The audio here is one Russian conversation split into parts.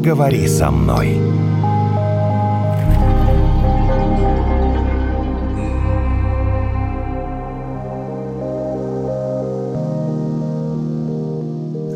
поговори со мной.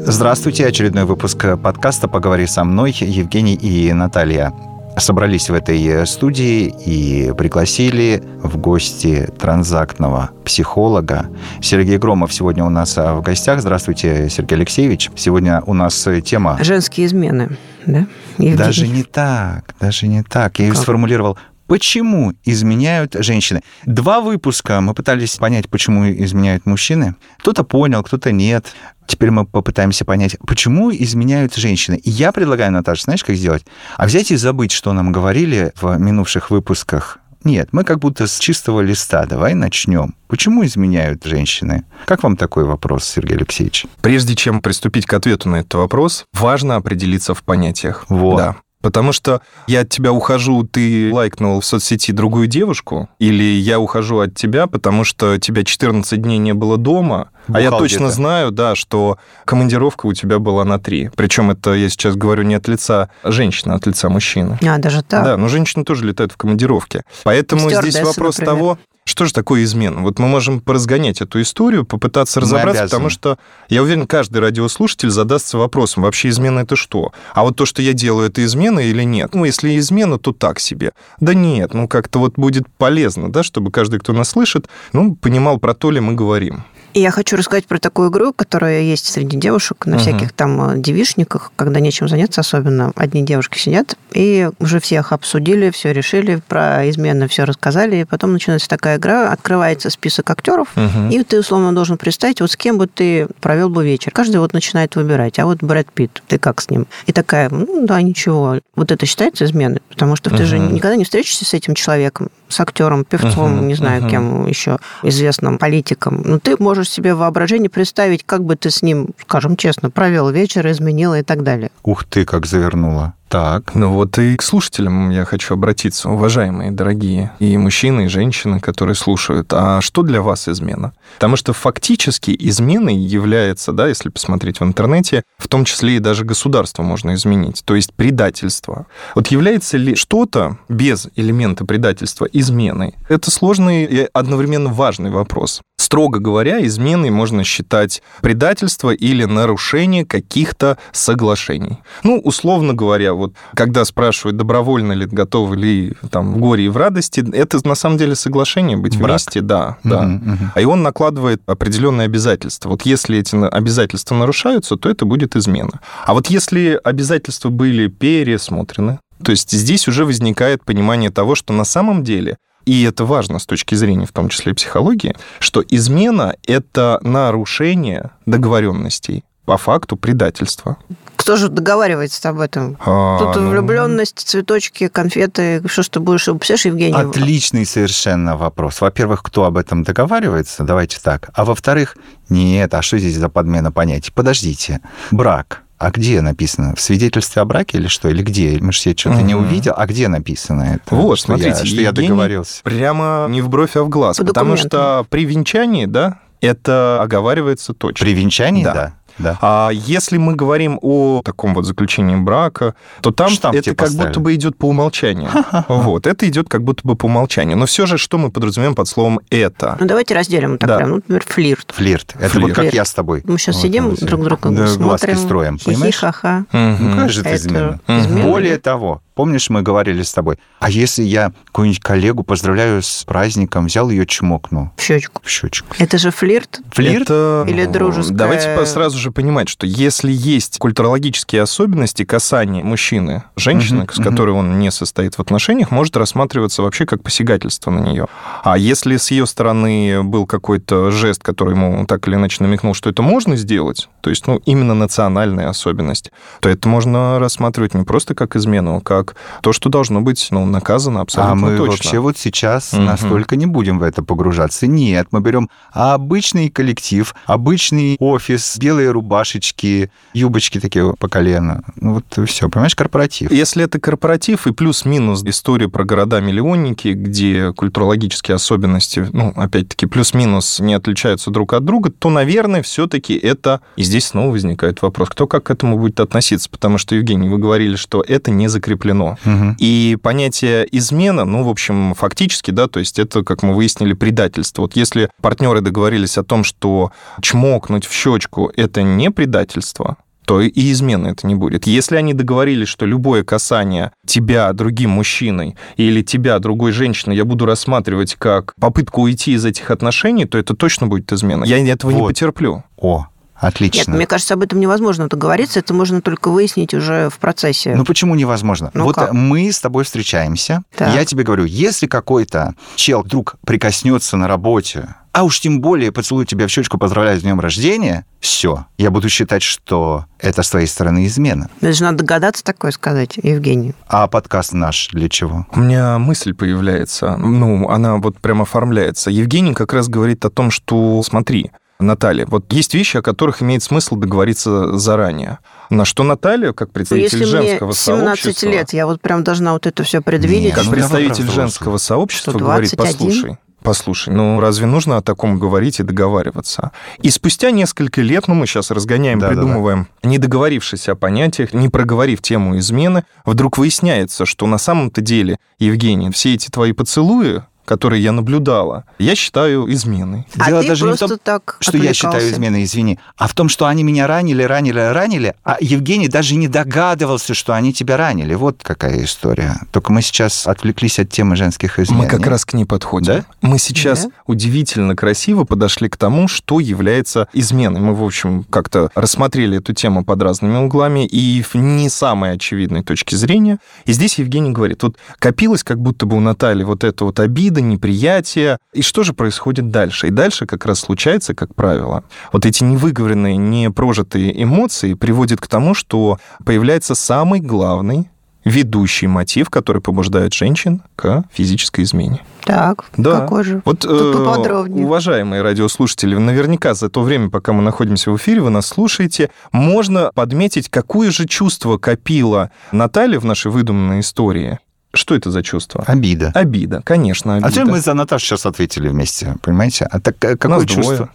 Здравствуйте, очередной выпуск подкаста «Поговори со мной». Евгений и Наталья собрались в этой студии и пригласили в гости транзактного психолога. Сергей Громов сегодня у нас в гостях. Здравствуйте, Сергей Алексеевич. Сегодня у нас тема... Женские измены, да? Евгений? Даже не так, даже не так. Я как? сформулировал Почему изменяют женщины? Два выпуска мы пытались понять, почему изменяют мужчины. Кто-то понял, кто-то нет. Теперь мы попытаемся понять, почему изменяют женщины. И я предлагаю, Наташа, знаешь, как сделать? А взять и забыть, что нам говорили в минувших выпусках. Нет, мы как будто с чистого листа. Давай начнем. Почему изменяют женщины? Как вам такой вопрос, Сергей Алексеевич? Прежде чем приступить к ответу на этот вопрос, важно определиться в понятиях. Вот. Да. Потому что я от тебя ухожу, ты лайкнул в соцсети другую девушку, или я ухожу от тебя, потому что тебя 14 дней не было дома, Бухал а я точно знаю, да, что командировка у тебя была на три. Причем это я сейчас говорю не от лица женщины, а от лица мужчины. А, даже так? Да, но женщины тоже летают в командировке. Поэтому здесь вопрос например. того, что же такое измена? Вот мы можем поразгонять эту историю, попытаться разобраться, потому что я уверен, каждый радиослушатель задастся вопросом, вообще измена это что? А вот то, что я делаю, это измена или нет? Ну, если измена, то так себе. Да нет, ну как-то вот будет полезно, да, чтобы каждый, кто нас слышит, ну, понимал, про то ли мы говорим. И я хочу рассказать про такую игру, которая есть среди девушек на uh-huh. всяких там э, девишниках, когда нечем заняться особенно. Одни девушки сидят, и уже всех обсудили, все решили, про измены все рассказали, и потом начинается такая игра, открывается список актеров, uh-huh. и ты условно должен представить, вот с кем бы ты провел бы вечер. Каждый вот начинает выбирать, а вот Брэд Питт, ты как с ним? И такая, ну да, ничего. Вот это считается изменой, потому что uh-huh. ты же никогда не встретишься с этим человеком, с актером, певцом, uh-huh. не знаю, uh-huh. кем еще, известным политиком. Но ты можешь можешь себе воображение представить, как бы ты с ним, скажем честно, провел вечер, изменила и так далее. Ух ты, как завернула. Так. Ну вот и к слушателям я хочу обратиться, уважаемые, дорогие, и мужчины, и женщины, которые слушают. А что для вас измена? Потому что фактически изменой является, да, если посмотреть в интернете, в том числе и даже государство можно изменить, то есть предательство. Вот является ли что-то без элемента предательства изменой? Это сложный и одновременно важный вопрос. Строго говоря, изменой можно считать предательство или нарушение каких-то соглашений. Ну, условно говоря, вот когда спрашивают, добровольно ли, готовы ли там в горе и в радости, это на самом деле соглашение быть Брак. вместе, да, да. Угу, угу. А и он накладывает определенные обязательства. Вот если эти обязательства нарушаются, то это будет измена. А вот если обязательства были пересмотрены, то есть здесь уже возникает понимание того, что на самом деле и это важно с точки зрения в том числе психологии, что измена — это нарушение договоренностей по факту предательства. Кто же договаривается об этом? А, Тут ну... влюбленность, цветочки, конфеты. Что ж ты будешь, представляешь, Евгений? Отличный совершенно вопрос. Во-первых, кто об этом договаривается? Давайте так. А во-вторых, нет, а что здесь за подмена понятий? Подождите. Брак. А где написано? В свидетельстве о браке или что? Или где? Мы же все что-то угу. не увидел. А где написано это? Вот, что смотрите, я, что я договорился. Прямо не в бровь, а в глаз. По потому документам. что при венчании, да, это оговаривается точно. При венчании, да. да. Да. А если мы говорим о таком вот заключении брака, то там Штамп это как поставили. будто бы идет по умолчанию. Вот, это идет как будто бы по умолчанию. Но все же, что мы подразумеваем под словом «это»? Ну, давайте разделим так да. прям. Ну, например, флирт. Флирт. Это флирт. вот как я с тобой. Мы сейчас вот, сидим вот, друг друга да, смотрим. Глазки строим, понимаешь? Хи-хи-ха-ха. Ну, конечно, это измена. Более того, Помнишь, мы говорили с тобой, а если я какую-нибудь коллегу поздравляю с праздником, взял ее чмокнул? В щечку. В щечку. Это же флирт? Флирт? Это... Или дружеская... Давайте сразу же понимать, что если есть культурологические особенности касания мужчины, женщины, угу, с которой угу. он не состоит в отношениях, может рассматриваться вообще как посягательство на нее. А если с ее стороны был какой-то жест, который ему так или иначе намекнул, что это можно сделать, то есть, ну, именно национальная особенность, то это можно рассматривать не просто как измену, а как как то, что должно быть ну, наказано абсолютно А мы точно. вообще вот сейчас Мгм. настолько не будем в это погружаться. Нет, мы берем обычный коллектив, обычный офис, белые рубашечки, юбочки такие по колено. Ну вот и все, понимаешь, корпоратив. Если это корпоратив и плюс-минус история про города-миллионники, где культурологические особенности, ну, опять-таки, плюс-минус не отличаются друг от друга, то, наверное, все-таки это... И здесь снова возникает вопрос, кто как к этому будет относиться, потому что, Евгений, вы говорили, что это не закреплено. Мгм. И понятие измена, ну, в общем, фактически, да, то есть это, как мы выяснили, предательство. Вот если партнеры договорились о том, что чмокнуть в щечку – это не предательство, то и измены это не будет. Если они договорились, что любое касание тебя другим мужчиной или тебя другой женщиной я буду рассматривать как попытку уйти из этих отношений, то это точно будет измена. Я этого не Вот. потерплю. О, отлично. Нет, мне кажется, об этом невозможно договориться, это можно только выяснить уже в процессе. Ну почему невозможно? Ну вот как? мы с тобой встречаемся. Так. Я тебе говорю, если какой-то чел вдруг прикоснется на работе, а уж тем более поцелует тебя в щечку, поздравляю с днем рождения, все, я буду считать, что это с твоей стороны измена. Это же надо догадаться такое сказать, Евгений. А подкаст наш для чего? У меня мысль появляется, ну, она вот прям оформляется. Евгений как раз говорит о том, что, смотри, Наталья, вот есть вещи, о которых имеет смысл договориться заранее. На что Наталья, как представитель Если мне женского 17 сообщества... лет, я вот прям должна вот это все предвидеть. Нет, Как ну, представитель женского сообщества Что, говорит, 21? послушай, послушай, ну разве нужно о таком говорить и договариваться? И спустя несколько лет, ну мы сейчас разгоняем, Да-да-да. придумываем, не договорившись о понятиях, не проговорив тему измены, вдруг выясняется, что на самом-то деле, Евгений, все эти твои поцелуи, которые я наблюдала, я считаю изменой. А Дело ты даже не в просто том, так что я считаю отвлекался. изменой, извини, а в том, что они меня ранили, ранили, ранили, а Евгений даже не догадывался, что они тебя ранили. Вот какая история. Только мы сейчас отвлеклись от темы женских измен. Мы как раз к ней подходим. Да? Мы сейчас Да. удивительно красиво подошли к тому, что является изменой. Мы, в общем, как-то рассмотрели эту тему под разными углами и в не самой очевидной точки зрения. И здесь Евгений говорит, вот копилось как будто бы у Натальи вот эта вот обида, неприятие. И что же происходит дальше? И дальше как раз случается, как правило, вот эти невыговоренные, непрожитые эмоции приводят к тому, что появляется самый главный ведущий мотив, который побуждает женщин к физической измене. Так, Да. какой же? Вот, э, уважаемые радиослушатели, наверняка за то время, пока мы находимся в эфире, вы нас слушаете, можно подметить, какое же чувство копила Наталья в нашей выдуманной истории. Что это за чувство? Обида. Обида, конечно, обида. А чем мы за Наташу сейчас ответили вместе, понимаете? А так э, какое Нас двое. чувство? И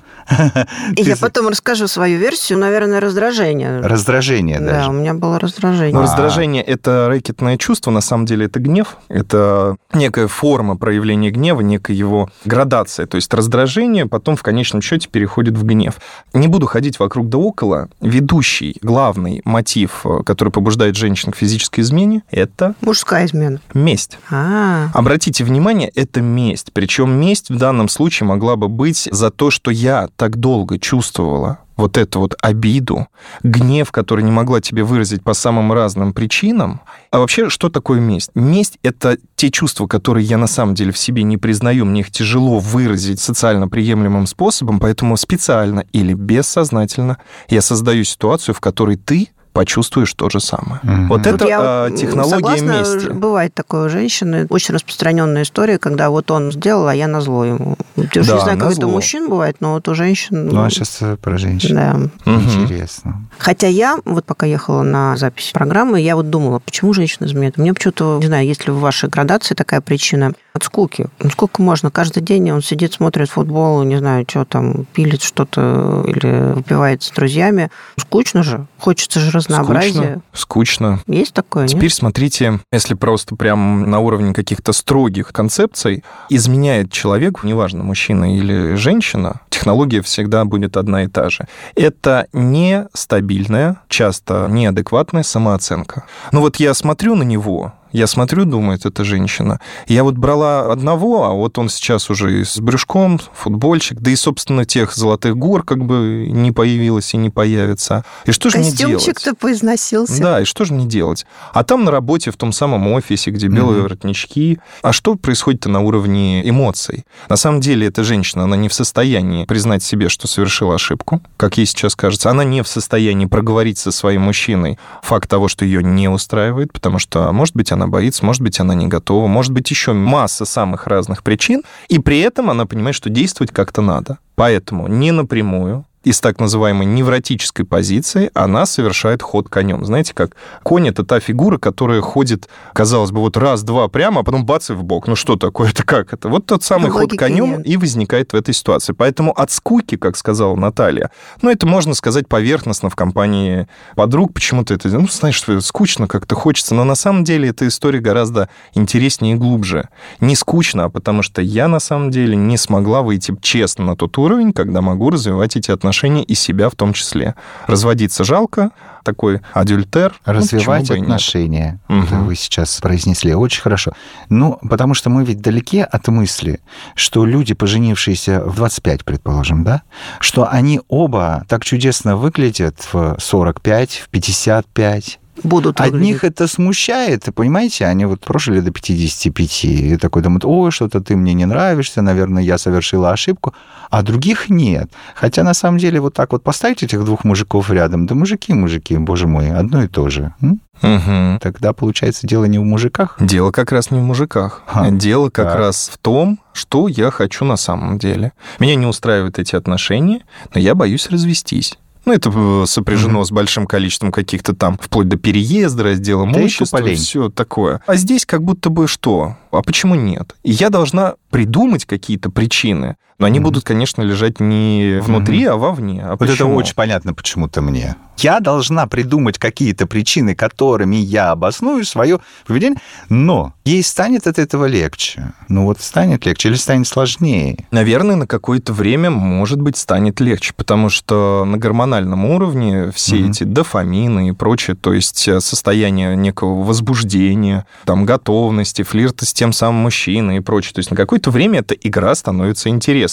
я потом расскажу свою версию, наверное, раздражение. Раздражение Да, даже. у меня было раздражение. Но А. раздражение — это рэкетное чувство, на самом деле это гнев, это некая форма проявления гнева, некая его градация. То есть раздражение потом в конечном счете переходит в гнев. Не буду ходить вокруг да около. Ведущий, главный мотив, э, который побуждает женщин к физической измене, это Мужская измена. месть. А, Обратите внимание, это месть. Причем месть в данном случае могла бы быть за то, что я так долго чувствовала вот эту вот обиду, гнев, который не могла тебе выразить по самым разным причинам. А вообще, что такое месть? Месть — это те чувства, которые я на самом деле в себе не признаю, мне их тяжело выразить социально приемлемым способом, поэтому специально или бессознательно я создаю ситуацию, в которой ты почувствуешь то же самое. Мгм. Вот это я а, технология согласна, мести. Бывает такое у женщины. Очень распространенная история, когда вот он сделал, а я на зло ему. Я Да, не знаю, как это у мужчин бывает, но вот у женщин... Ну, а сейчас про женщин. Да. Мгм. Интересно. Хотя я, вот пока ехала на запись программы, я вот думала, почему женщина изменяет? Мне почему-то, не знаю, есть ли в вашей градации такая причина от скуки. Ну, сколько можно? Каждый день он сидит, смотрит футбол, не знаю, что там, пилит что-то или выпивает с друзьями. Скучно же. Хочется же разнообразия. Скучно. Скучно. Есть такое, нет? Теперь смотрите, если просто прям на уровне каких-то строгих концепций изменяет человек, неважно, мужчина или женщина, технология всегда будет одна и та же. Это нестабильная, часто неадекватная самооценка. Ну вот я смотрю на него, я смотрю, думает эта женщина. Я вот брала одного, а вот он сейчас уже и с брюшком, футбольчик, да и, собственно, тех золотых гор как бы не появилось и не появится. И что же мне делать? Костюмчик-то поизносился. Да, и что же мне делать? А там на работе, в том самом офисе, где белые Мгм. воротнички. А что происходит-то на уровне эмоций? На самом деле эта женщина, она не в состоянии признать себе, что совершила ошибку, как ей сейчас кажется. Она не в состоянии проговорить со своим мужчиной факт того, что ее не устраивает, потому что, может быть, она она боится, может быть, она не готова, может быть, еще масса самых разных причин, и при этом она понимает, что действовать как-то надо. Поэтому не напрямую, из так называемой невротической позиции она совершает ход конем. Знаете, как конь — это та фигура, которая ходит, казалось бы, вот раз-два прямо, а потом бац и в бок. Ну что такое? Это как это? Вот тот самый ход конем нет. и возникает в этой ситуации. Поэтому от скуки, как сказала Наталья, ну это можно сказать поверхностно в компании подруг, почему-то это, ну знаешь, скучно как-то хочется, но на самом деле эта история гораздо интереснее и глубже. Не скучно, а потому что я на самом деле не смогла выйти честно на тот уровень, когда могу развивать эти отношения отношения и себя в том числе. Разводиться жалко, такой адюльтер. Ну, Развивать ну, отношения. Угу. Это вы сейчас произнесли очень хорошо. Ну, потому что мы ведь далеки от мысли, что люди, поженившиеся в 25, предположим, да, что они оба так чудесно выглядят в 45, в 55, будут выглядеть. Одних это смущает, понимаете, они вот прожили до 55 и такой думают, ой, что-то ты мне не нравишься, наверное, я совершила ошибку, а других нет. Хотя на самом деле вот так вот поставить этих двух мужиков рядом, да мужики, мужики, боже мой, одно и то же. Угу. Тогда получается дело не в мужиках? Дело как раз не в мужиках. А, дело как так. раз в том, что я хочу на самом деле. Меня не устраивают эти отношения, но я боюсь развестись. Ну, это э, сопряжено mm-hmm. с большим количеством каких-то там, вплоть до переезда, раздела имущества, все такое. А здесь как будто бы что? А почему нет? И я должна придумать какие-то причины, но они mm-hmm. будут, конечно, лежать не внутри, mm-hmm. а вовне. А вот почему? это очень понятно почему-то мне. Я должна придумать какие-то причины, которыми я обосную свое поведение, но ей станет от этого легче. Ну вот станет легче или станет сложнее? Наверное, на какое-то время, может быть, станет легче, потому что на гормональном уровне все mm-hmm. эти дофамины и прочее, то есть э, состояние некого возбуждения, там, готовности, флирта с тем самым мужчиной и прочее. То есть на какое-то время эта игра становится интересной.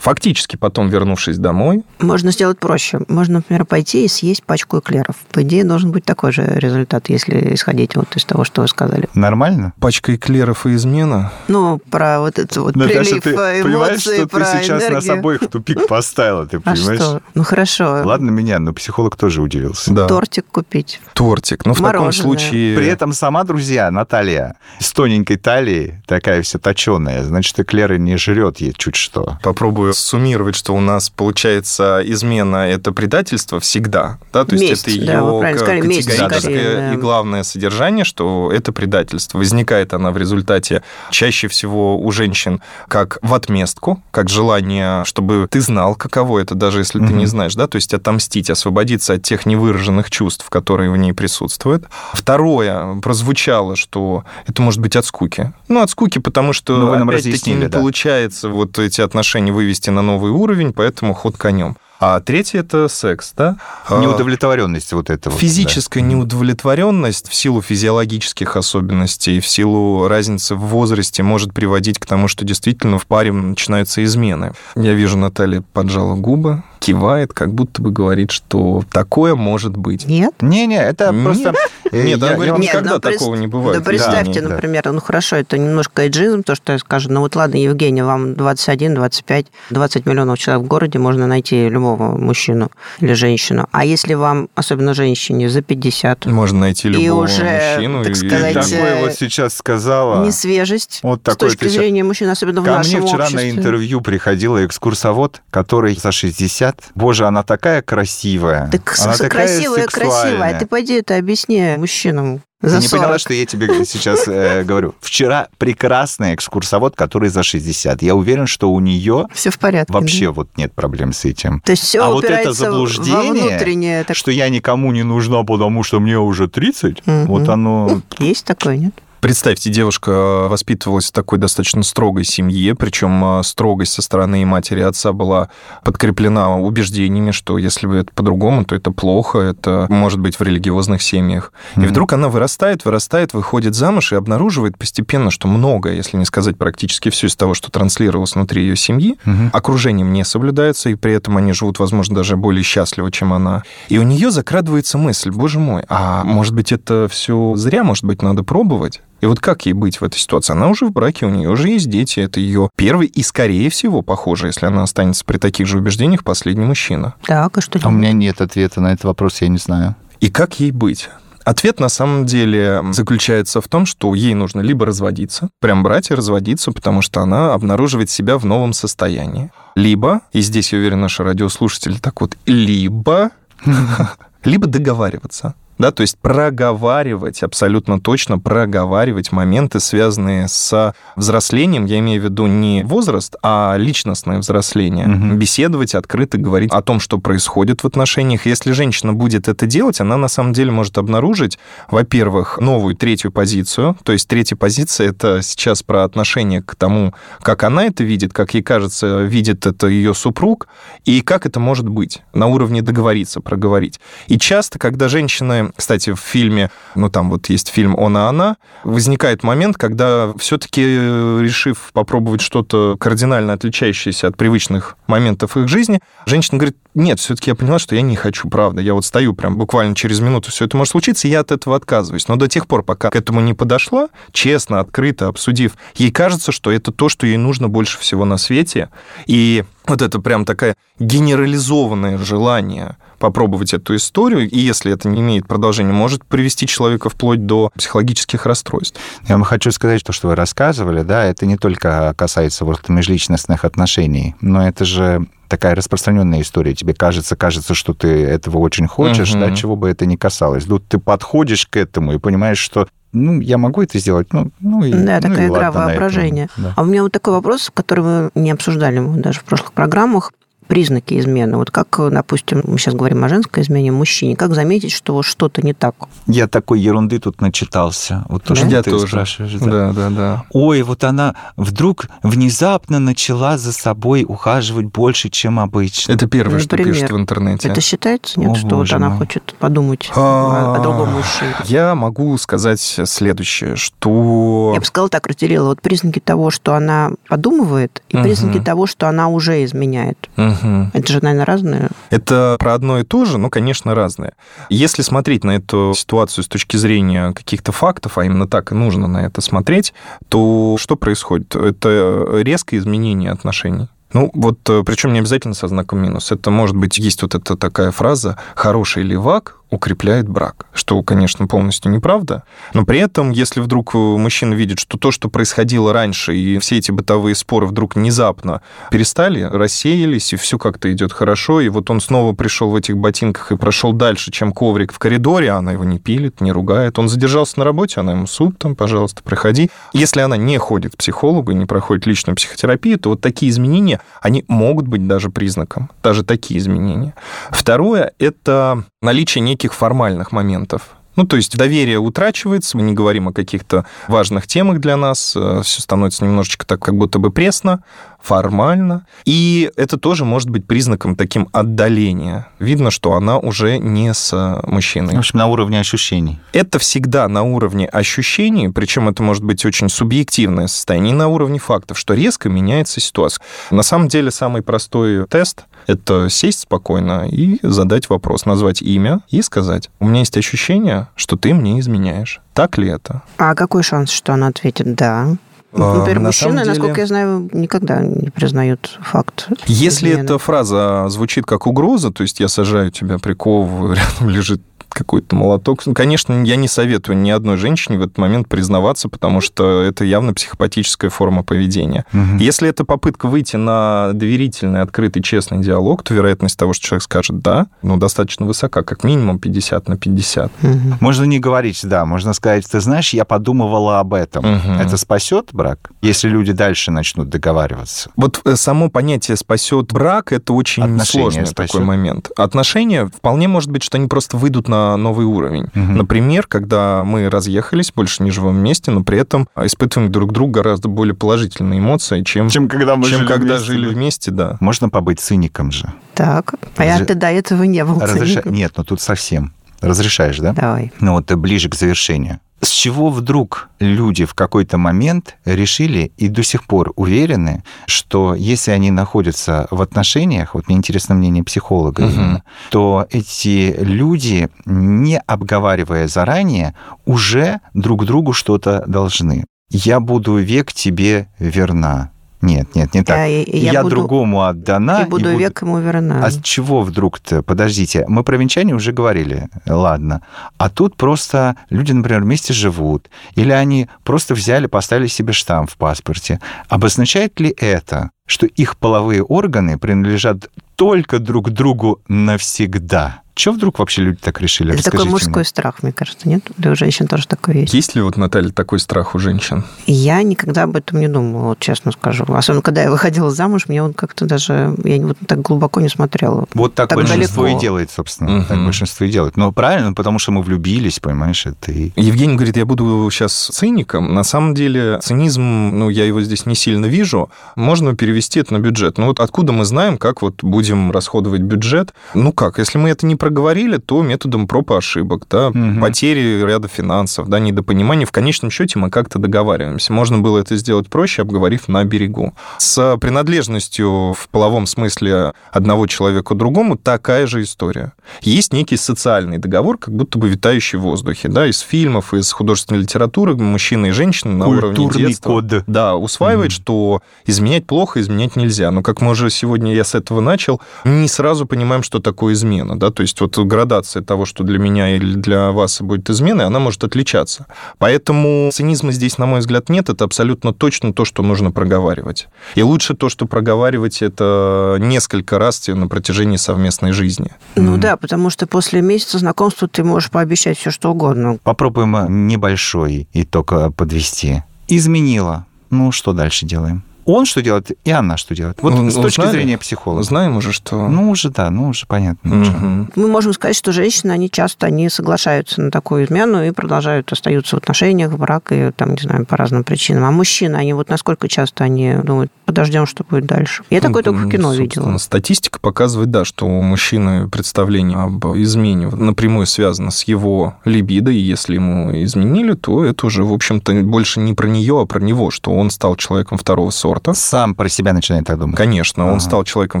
Фактически потом, вернувшись домой... Можно сделать проще. Можно, например, пойти и съесть пачку эклеров. По идее, должен быть такой же результат, если исходить вот из того, что вы сказали. Нормально? Пачка эклеров и измена? Ну, про вот это вот Наташа, прилив ты эмоций, понимаешь, что ты сейчас энергию? нас обоих в тупик поставила, ты а понимаешь? Что? Ну, хорошо. Ладно меня, но психолог тоже удивился. Да. Тортик купить. Тортик. Ну, в Мороженое. таком случае... При этом сама, друзья, Наталья, с тоненькой талией такая вся точеная, значит, эклеры не жрет ей чуть что. Попробую суммировать, что у нас получается измена – это предательство всегда, да, то есть месть, это ее да, категорическое скорее, и главное содержание, что это предательство. Возникает она в результате чаще всего у женщин как в отместку, как желание, чтобы ты знал, каково это, даже если mm-hmm. ты не знаешь, да, то есть отомстить, освободиться от тех невыраженных чувств, которые в ней присутствуют. Второе, прозвучало, что это может быть от скуки. Ну, от скуки, потому что, ну, опять-таки, не да. получается вот эти отношения вывести на новый уровень, поэтому ход конем. А третье это секс, да? А, неудовлетворенность вот этого. Физическая да. неудовлетворенность в силу физиологических особенностей, в силу разницы в возрасте может приводить к тому, что действительно в паре начинаются измены. Я вижу, Наталья поджала губы, кивает, как будто бы говорит, что такое может быть. Нет? Не-не, это Нет? просто... Нет, я, говорит, никогда ну, такого не бывает. Да представьте, да. например, ну хорошо, это немножко эйджизм, то, что я скажу, ну вот ладно, Евгения, вам 21, 25, 20 миллионов человек в городе, можно найти любого мужчину или женщину. А если вам, особенно женщине, за 50... Можно найти любого и уже, мужчину. Так сказать, и такое вот сейчас сказала... Не свежесть вот такой с точки зрения мужчин, особенно в нашем обществе. Ко мне вчера обществе. на интервью приходила экскурсовод, который за 60 Боже, она такая красивая. Так она красивая, красивая. Ты пойди это объясни мужчинам. За Ты не 40. поняла, что я тебе сейчас э, говорю. Вчера прекрасный экскурсовод, который за 60. Я уверен, что у нее все в порядке. Вообще да? вот нет проблем с этим. То есть все а вот это заблуждение, так... что я никому не нужна, потому что мне уже 30, угу. вот оно... Есть такое, нет? Представьте, девушка воспитывалась в такой достаточно строгой семье, причем а, строгость со стороны матери и отца была подкреплена убеждениями, что если бы это по-другому, то это плохо, это может быть в религиозных семьях. Mm-hmm. И вдруг она вырастает, вырастает, выходит замуж и обнаруживает постепенно, что многое, если не сказать практически все из того, что транслировалось внутри ее семьи, mm-hmm. окружением не соблюдается, и при этом они живут, возможно, даже более счастливо, чем она. И у нее закрадывается мысль, боже мой, а может быть это все зря, может быть надо пробовать? И вот как ей быть в этой ситуации? Она уже в браке, у нее уже есть дети, это ее первый и, скорее всего, похоже, если она останется при таких же убеждениях, последний мужчина. Так, а что А у меня нет ответа на этот вопрос, я не знаю. И как ей быть? Ответ на самом деле заключается в том, что ей нужно либо разводиться, прям брать и разводиться, потому что она обнаруживает себя в новом состоянии. Либо, и здесь я уверен, наши радиослушатели так вот, либо, либо договариваться. Да, то есть проговаривать, абсолютно точно проговаривать моменты, связанные с взрослением. Я имею в виду не возраст, а личностное взросление. Угу. Беседовать, открыто говорить о том, что происходит в отношениях. Если женщина будет это делать, она на самом деле может обнаружить, во-первых, новую третью позицию. То есть третья позиция — это сейчас про отношение к тому, как она это видит, как ей кажется, видит это ее супруг, и как это может быть на уровне договориться, проговорить. И часто, когда женщины кстати, в фильме, ну там вот есть фильм «Он и она», возникает момент, когда все-таки, э, решив попробовать что-то кардинально отличающееся от привычных моментов их жизни, женщина говорит, нет, все-таки я поняла, что я не хочу, правда. Я вот стою прям буквально через минуту, все это может случиться, и я от этого отказываюсь. Но до тех пор, пока к этому не подошла, честно, открыто обсудив, ей кажется, что это то, что ей нужно больше всего на свете. И вот это прям такое генерализованное желание попробовать эту историю, и если это не имеет продолжения, может привести человека вплоть до психологических расстройств. Я вам хочу сказать, то, что вы рассказывали, да, это не только касается вот межличностных отношений, но это же такая распространенная история. Тебе кажется, кажется, что ты этого очень хочешь, угу. да, чего бы это ни касалось. Тут ты подходишь к этому и понимаешь, что ну, я могу это сделать, ну, ну и Да, ну, такая и игра ладно воображения. Да. А у меня вот такой вопрос, который мы не обсуждали даже в прошлых программах признаки измены? Вот как, допустим, мы сейчас говорим о женской измене, мужчине, как заметить, что что-то не так? Я такой ерунды тут начитался. Вот то, да? что я ты тоже. спрашиваешь. Да. да, да, да. Ой, вот она вдруг внезапно начала за собой ухаживать больше, чем обычно. Это первое, что Например, пишут в интернете. Это считается, нет, О, что вот она мой. хочет подумать о, о другом А, мужчине? Я могу сказать следующее, что... Я бы сказала так, разделила вот признаки того, что она подумывает, и признаки того, что она уже изменяет. Мгм. Это же, наверное, разные. Это про одно и то же, но, конечно, разное. Если смотреть на эту ситуацию с точки зрения каких-то фактов, а именно так и нужно на это смотреть, то что происходит? Это резкое изменение отношений. Ну, вот причем не обязательно со знаком минус. Это может быть, есть вот эта такая фраза «хороший левак укрепляет брак», что, конечно, полностью неправда. Но при этом, если вдруг мужчина видит, что то, что происходило раньше, и все эти бытовые споры вдруг внезапно перестали, рассеялись, и все как-то идет хорошо, и вот он снова пришел в этих ботинках и прошел дальше, чем коврик в коридоре, а она его не пилит, не ругает. Он задержался на работе, она ему суп там, пожалуйста, проходи. Если она не ходит к психологу и не проходит личную психотерапию, то вот такие изменения, они могут быть даже признаком, даже такие изменения. Второе – это наличие неких формальных моментов. Ну, то есть доверие утрачивается, мы не говорим о каких-то важных темах для нас, все становится немножечко так, как будто бы пресно, формально. И это тоже может быть признаком таким отдаления. Видно, что она уже не с мужчиной. В общем, на уровне ощущений. Это всегда на уровне ощущений, причем это может быть очень субъективное состояние, и на уровне фактов, что резко меняется ситуация. На самом деле самый простой тест – это сесть спокойно и задать вопрос, назвать имя и сказать, у меня есть ощущение, что ты мне изменяешь. Так ли это? А какой шанс, что она ответит «да»? А, Например, на мужчины, деле- насколько я знаю, никогда не признают факт. Если измены. эта фраза звучит как угроза, то есть я сажаю тебя, приковываю, рядом лежит какой-то молоток. Ну, конечно, я не советую ни одной женщине в этот момент признаваться, потому что это явно психопатическая форма поведения. Мгм. Если это попытка выйти на доверительный, открытый, честный диалог, то вероятность того, что человек скажет «да», ну, достаточно высока, как минимум 50 на 50. Мгм. Можно не говорить «да», можно сказать, ты знаешь, я подумывала об этом. Мгм. Это спасет брак, если люди дальше начнут договариваться? Вот э, само понятие «спасет брак» — это очень Отношения сложный спасет? такой момент. Отношения, вполне может быть, что они просто выйдут на новый уровень. Мгм. Например, когда мы разъехались, больше не живем вместе, но при этом испытываем друг другу гораздо более положительные эмоции, чем, Чем когда мы чем жили когда вместе, жили да. вместе, да. Можно побыть циником же. Так, а я Разре- ты до этого не был Разреша- циником. Нет, ну тут совсем. Разрешаешь, да? Давай. Ну вот ближе к завершению. С чего вдруг люди в какой-то момент решили и до сих пор уверены, что если они находятся в отношениях, вот мне интересно мнение психолога, именно, то эти люди, не обговаривая заранее, уже друг другу что-то должны. Я буду век тебе верна. Нет, нет, не так. Я, я, я буду, другому отдана. И буду, и буду... век ему верна. А с чего вдруг-то? Подождите, мы про венчание уже говорили, ладно. А тут просто люди, например, вместе живут, или они просто взяли, поставили себе штамп в паспорте. Обозначает ли это, что их половые органы принадлежат только друг другу навсегда? Чего вдруг вообще люди так решили? Это такой мужской мне. страх, мне кажется, нет? Для у женщин тоже такое есть. Есть ли вот, Наталья, такой страх у женщин? Я никогда об этом не думала, вот честно скажу. Особенно, когда я выходила замуж, мне он как-то даже... Я вот так глубоко не смотрела. Вот так, так большинство далеко. и делает, собственно. Угу. Так большинство и делает. Но правильно, потому что мы влюбились, понимаешь, это и... Евгений говорит, я буду сейчас циником. На самом деле цинизм, ну, я его здесь не сильно вижу. Можно перевести это на бюджет. Ну, вот откуда мы знаем, как вот будем расходовать бюджет? Ну, как? Если мы это не проговорили, то методом проб и ошибок, да, угу. потери ряда финансов, да, недопонимания. В конечном счете мы как-то договариваемся. Можно было это сделать проще, обговорив на берегу. С принадлежностью в половом смысле одного человека другому такая же история. Есть некий социальный договор, как будто бы витающий в воздухе, да, из фильмов, из художественной литературы мужчина и женщина на уровне детства. код. Да, усваивает, mm что изменять плохо, изменять нельзя. Но как мы уже сегодня, я с этого начал, не сразу понимаем, что такое измена, да, то есть есть вот градация того, что для меня или для вас будет изменой, она может отличаться. Поэтому цинизма здесь, на мой взгляд, нет. Это абсолютно точно то, что нужно проговаривать. И лучше то, что проговаривать это несколько раз на протяжении совместной жизни. Ну mm. да, потому что после месяца знакомства ты можешь пообещать все что угодно. Попробуем небольшой итог э, подвести. Изменила. Ну, что дальше делаем? Он что делает, и она что делает. Вот ну, с точки узнали? зрения психолога. Знаем уже, что... Ну, уже, да, ну, уже понятно. Угу. Мы можем сказать, что женщины, они часто не соглашаются на такую измену и продолжают остаются в отношениях, в брак, и там, не знаю, по разным причинам. А мужчины, они вот насколько часто они думают, подождем, что будет дальше. Я ну, такое только в кино видела. Статистика показывает, да, что у мужчины представление об измене напрямую связано с его либидо, и если ему изменили, то это уже, в общем-то, больше не про нее, а про него, что он стал человеком второго сорта сорта. Сам про себя начинает так думать. Конечно, ага. он стал человеком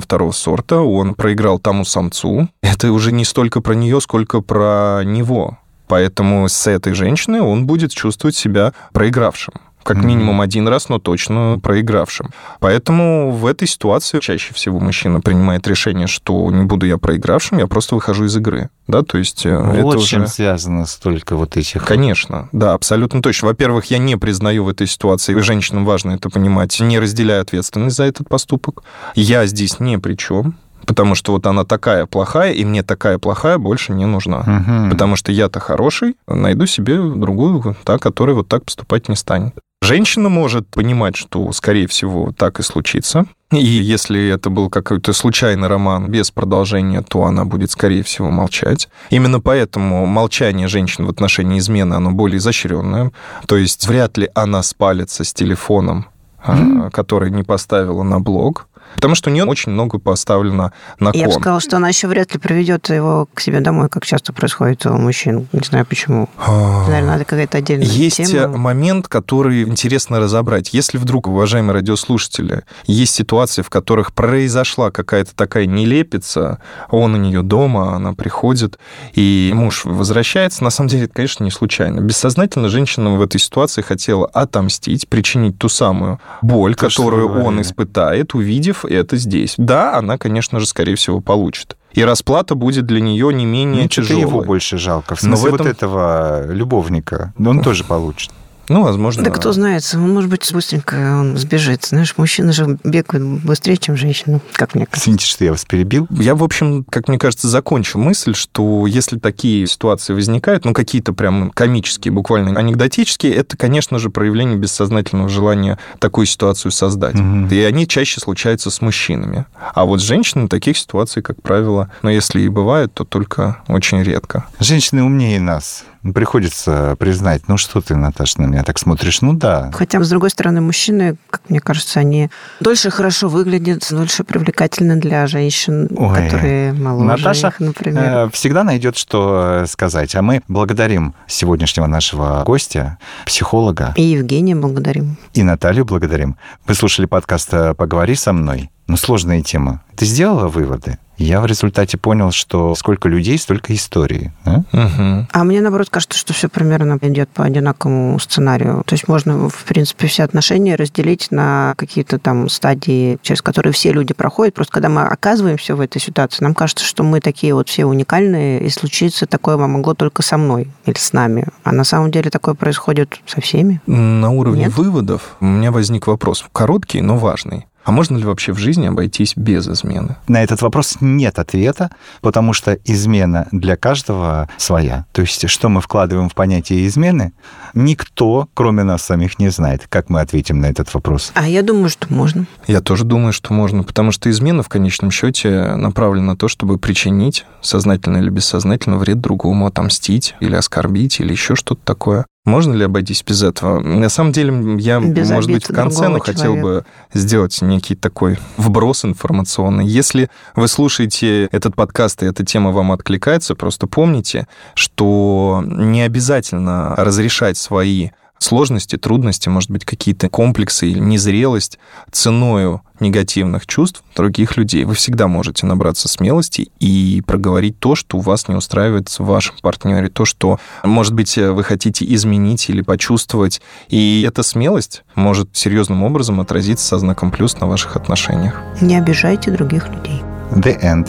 второго сорта, он проиграл тому самцу. Это уже не столько про нее, сколько про него. Поэтому с этой женщиной он будет чувствовать себя проигравшим как минимум один раз, но точно проигравшим. Поэтому в этой ситуации чаще всего мужчина принимает решение, что не буду я проигравшим, я просто выхожу из игры. Да, то есть э, вот это чем уже... связано столько вот этих... Конечно, да, абсолютно точно. Во-первых, я не признаю в этой ситуации, и женщинам важно это понимать, не разделяю ответственность за этот поступок. Я здесь не при чем потому что вот она такая плохая, и мне такая плохая больше не нужна. Угу. Потому что я-то хороший, найду себе другую, та, которая вот так поступать не станет. Женщина может понимать, что, скорее всего, так и случится. И если это был какой-то случайный роман без продолжения, то она будет, скорее всего, молчать. Именно поэтому молчание женщин в отношении измены, оно более изощренное. То есть вряд ли она спалится с телефоном, mm-hmm. который не поставила на блог. Потому что у нее очень много поставлено на кон. Я бы сказала, что она еще вряд ли проведет его к себе домой, как часто происходит у мужчин. Не знаю почему. А. Наверное, надо какая-то отдельная Есть тема. момент, который интересно разобрать. Если вдруг, уважаемые радиослушатели, есть ситуации, в которых произошла какая-то такая нелепица, он у нее дома, она приходит, и муж возвращается, на самом деле это, конечно, не случайно. Бессознательно женщина в этой ситуации хотела отомстить, причинить ту самую боль, То, которую он испытает, увидев это здесь. Да, она, конечно же, скорее всего, получит. И расплата будет для нее не менее ну, тяжелой. его больше жалко. В смысле, Но в этом... вот этого любовника, он тоже получит. Ну, возможно. Да кто знает, он, может быть, быстренько он сбежит. Знаешь, мужчины же бегают быстрее, чем женщины, как мне кажется. Извините, что я вас перебил. Я, в общем, как мне кажется, закончил мысль, что если такие ситуации возникают, ну, какие-то прям комические, буквально анекдотические, это, конечно же, проявление бессознательного желания такую ситуацию создать. Угу. И они чаще случаются с мужчинами. А вот с женщинами таких ситуаций, как правило, но если и бывает, то только очень редко. Женщины умнее нас приходится признать, ну что ты, Наташа, на меня так смотришь? Ну да. Хотя, с другой стороны, мужчины, как мне кажется, они дольше хорошо выглядят, дольше привлекательны для женщин, Ой. которые моложе Наташа их, например. Э, всегда найдет, что сказать. А мы благодарим сегодняшнего нашего гостя, психолога. И Евгения благодарим. И Наталью благодарим. Вы слушали подкаст «Поговори со мной». Ну, сложная тема. Ты сделала выводы? Я в результате понял, что сколько людей, столько истории. А? Угу. А мне, наоборот, кажется, что все примерно идет по одинаковому сценарию. То есть можно, в принципе, все отношения разделить на какие-то там стадии, через которые все люди проходят. Просто когда мы оказываемся в этой ситуации, нам кажется, что мы такие вот все уникальные, и случиться такое могло только со мной или с нами. А на самом деле такое происходит со всеми. На уровне Нет? выводов у меня возник вопрос, короткий, но важный. А можно ли вообще в жизни обойтись без измены? На этот вопрос нет ответа, потому что измена для каждого своя. То есть, что мы вкладываем в понятие измены, никто, кроме нас самих, не знает, как мы ответим на этот вопрос. А я думаю, что можно. Я тоже думаю, что можно, потому что измена в конечном счете направлена на то, чтобы причинить, сознательно или бессознательно, вред другому, отомстить или оскорбить, или еще что-то такое. Можно ли обойтись без этого? На самом деле, я, Без может быть, в конце, но хотел человека. бы сделать некий такой вброс информационный. Если вы слушаете этот подкаст, и эта тема вам откликается, просто помните, что не обязательно разрешать свои сложности, трудности, может быть, какие-то комплексы или незрелость ценою негативных чувств других людей. Вы всегда можете набраться смелости и проговорить то, что у вас не устраивает в вашем партнере, то, что, может быть, вы хотите изменить или почувствовать. И эта смелость может серьезным образом отразиться со знаком плюс на ваших отношениях. Не обижайте других людей. The end.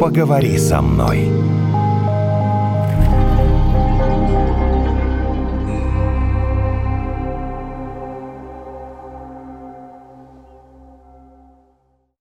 Поговори со мной.